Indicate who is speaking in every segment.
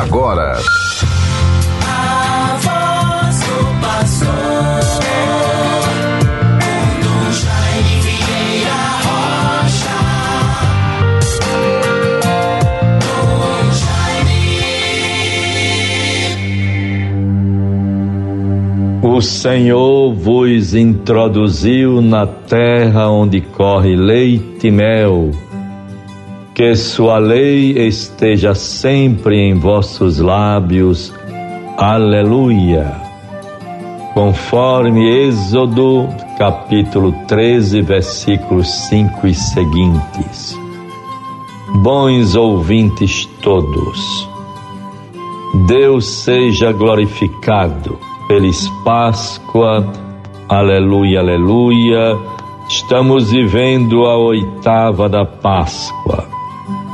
Speaker 1: agora.
Speaker 2: O Senhor vos introduziu na terra onde corre leite e mel. Que sua lei esteja sempre em vossos lábios. Aleluia. Conforme Êxodo, capítulo 13, versículos 5 e seguintes. Bons ouvintes todos, Deus seja glorificado. Feliz Páscoa, aleluia, aleluia. Estamos vivendo a oitava da Páscoa.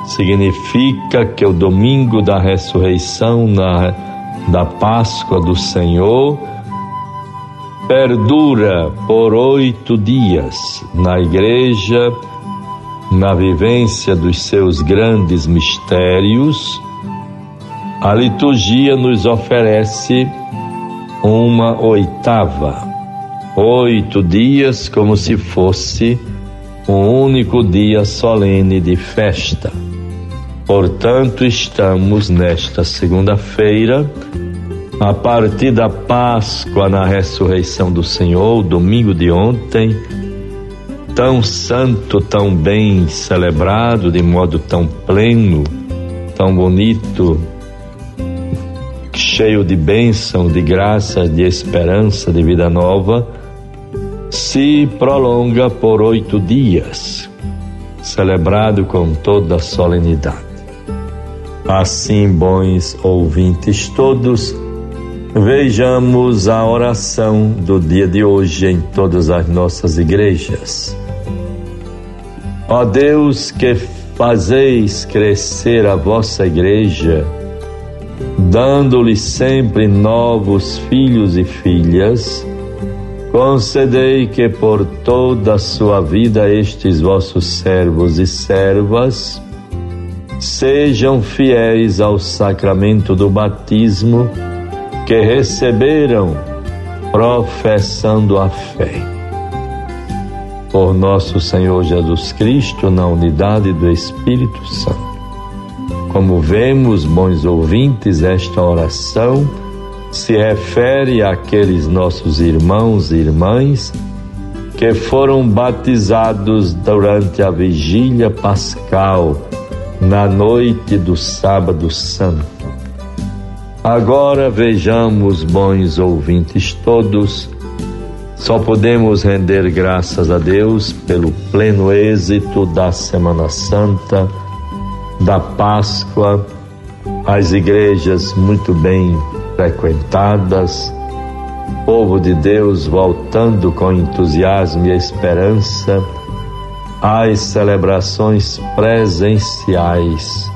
Speaker 2: Significa que o domingo da ressurreição, na, da Páscoa do Senhor, perdura por oito dias na igreja, na vivência dos seus grandes mistérios. A liturgia nos oferece uma oitava, oito dias como se fosse um único dia solene de festa. Portanto, estamos nesta segunda-feira, a partir da Páscoa na ressurreição do Senhor, domingo de ontem, tão santo, tão bem celebrado, de modo tão pleno, tão bonito, cheio de bênção, de graça, de esperança, de vida nova, se prolonga por oito dias, celebrado com toda a solenidade. Assim, bons ouvintes todos, vejamos a oração do dia de hoje em todas as nossas igrejas. Ó Deus, que fazeis crescer a vossa igreja, dando-lhe sempre novos filhos e filhas, concedei que por toda a sua vida estes vossos servos e servas sejam fiéis ao sacramento do batismo que receberam, professando a fé. Por nosso Senhor Jesus Cristo, na unidade do Espírito Santo. Como vemos, bons ouvintes, esta oração se refere àqueles nossos irmãos e irmãs que foram batizados durante a vigília pascal, na noite do Sábado Santo. Agora vejamos, bons ouvintes todos, só podemos render graças a Deus pelo pleno êxito da Semana Santa da Páscoa, as igrejas muito bem frequentadas, povo de Deus voltando com entusiasmo e esperança às celebrações presenciais.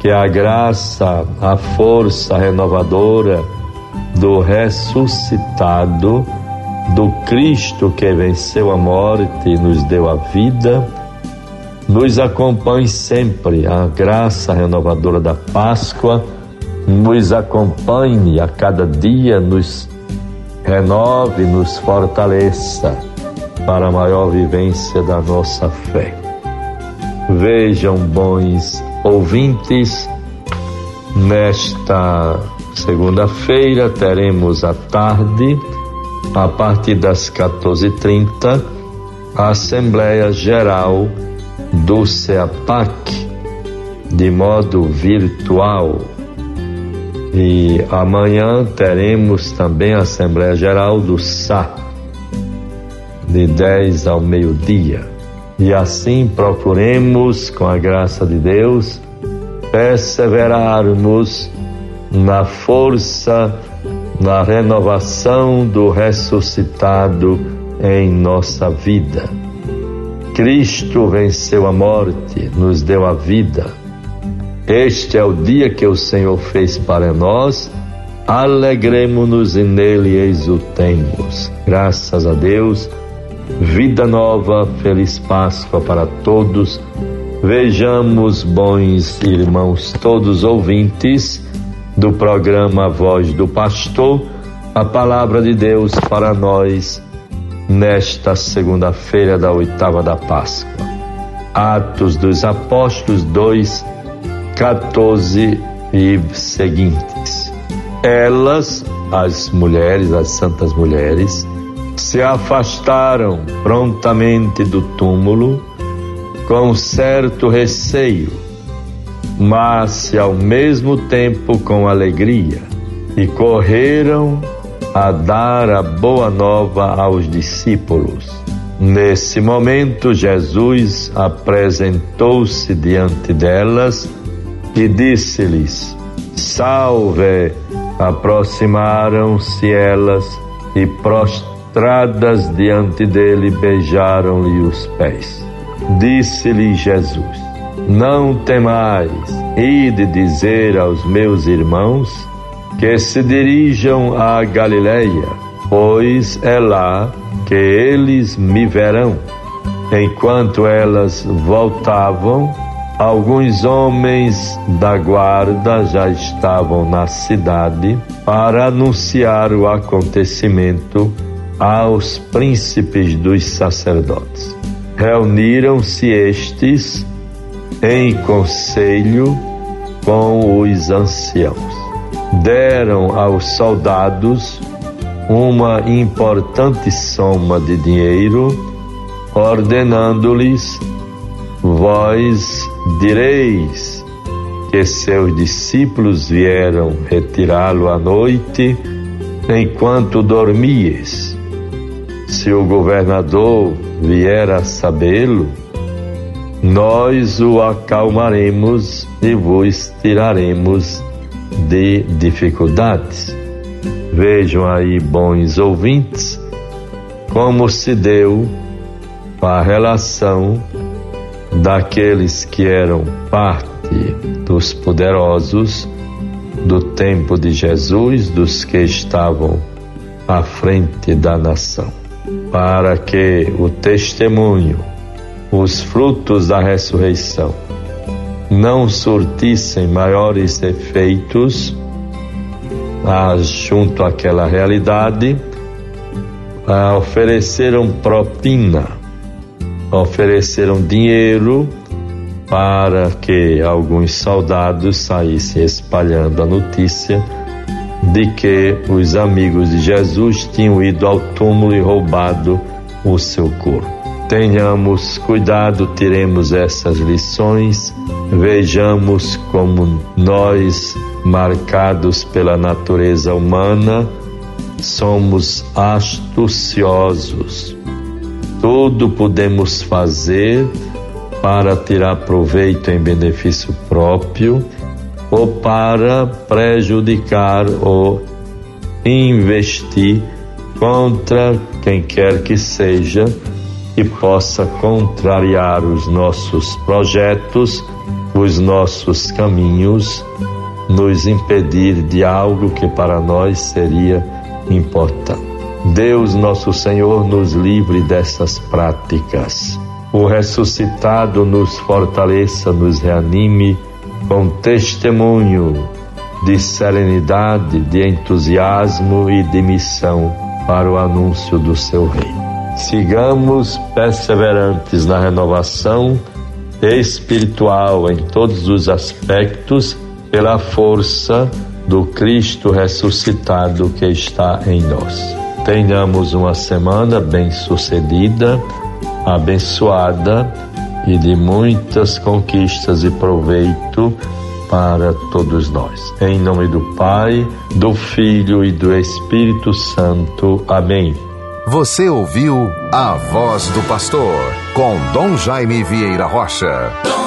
Speaker 2: Que a graça, a força renovadora do ressuscitado, do Cristo que venceu a morte e nos deu a vida, nos acompanhe sempre a graça renovadora da Páscoa, nos acompanhe a cada dia, nos renove, nos fortaleça para a maior vivência da nossa fé. Vejam, bons ouvintes, nesta segunda-feira teremos à tarde, a partir das 14h30, a Assembleia Geral do CEAPAC de modo virtual. E amanhã teremos também a Assembleia Geral do SA, de 10 ao meio-dia. E assim procuremos, com a graça de Deus, perseverarmos na força, na renovação do ressuscitado em nossa vida. Cristo venceu a morte, nos deu a vida. Este é o dia que o Senhor fez para nós. Alegremos-nos e nele exultemos. Graças a Deus. Vida nova, feliz Páscoa para todos. Vejamos, bons irmãos, todos ouvintes do programa Voz do Pastor, a palavra de Deus para nós nesta segunda-feira da oitava da Páscoa. Atos dos Apóstolos 2, 14 e seguintes. Elas, as mulheres, as santas mulheres, se afastaram prontamente do túmulo com certo receio, mas ao mesmo tempo com alegria, e correram a dar a boa nova aos discípulos. Nesse momento, Jesus apresentou-se diante delas e disse-lhes: Salve! Aproximaram-se elas e prostradas diante dele beijaram-lhe os pés. Disse-lhe Jesus: Não temais, ide dizer aos meus irmãos que se dirijam à Galileia, pois é lá que eles me verão. Enquanto elas voltavam, alguns homens da guarda já estavam na cidade para anunciar o acontecimento aos príncipes dos sacerdotes. Reuniram-se estes em conselho com os anciãos. Deram aos soldados uma importante soma de dinheiro, ordenando-lhes: Vós direis que seus discípulos vieram retirá-lo à noite enquanto dormies. Se o governador vier a sabê-lo, nós o acalmaremos e vos tiraremos de dificuldades. Vejam aí, bons ouvintes, como se deu a relação daqueles que eram parte dos poderosos do tempo de Jesus, dos que estavam à frente da nação, para que o testemunho, os frutos da ressurreição, não surtissem maiores efeitos ah, junto àquela realidade, ofereceram propina, ofereceram dinheiro para que alguns soldados saíssem espalhando a notícia de que os amigos de Jesus tinham ido ao túmulo e roubado o seu corpo. Tenhamos cuidado, tiremos essas lições, vejamos como nós, marcados pela natureza humana, somos astuciosos. Tudo podemos fazer para tirar proveito em benefício próprio ou para prejudicar ou investir contra quem quer que seja que possa contrariar os nossos projetos, os nossos caminhos, nos impedir de algo que para nós seria importante. Deus, nosso Senhor, nos livre dessas práticas. O ressuscitado nos fortaleça, nos reanime com testemunho de serenidade, de entusiasmo e de missão para o anúncio do seu reino. Sigamos perseverantes na renovação espiritual em todos os aspectos, pela força do Cristo ressuscitado que está em nós. Tenhamos uma semana bem-sucedida, abençoada e de muitas conquistas e proveito para todos nós. Em nome do Pai, do Filho e do Espírito Santo. Amém.
Speaker 1: Você ouviu a voz do pastor com Dom Jaime Vieira Rocha.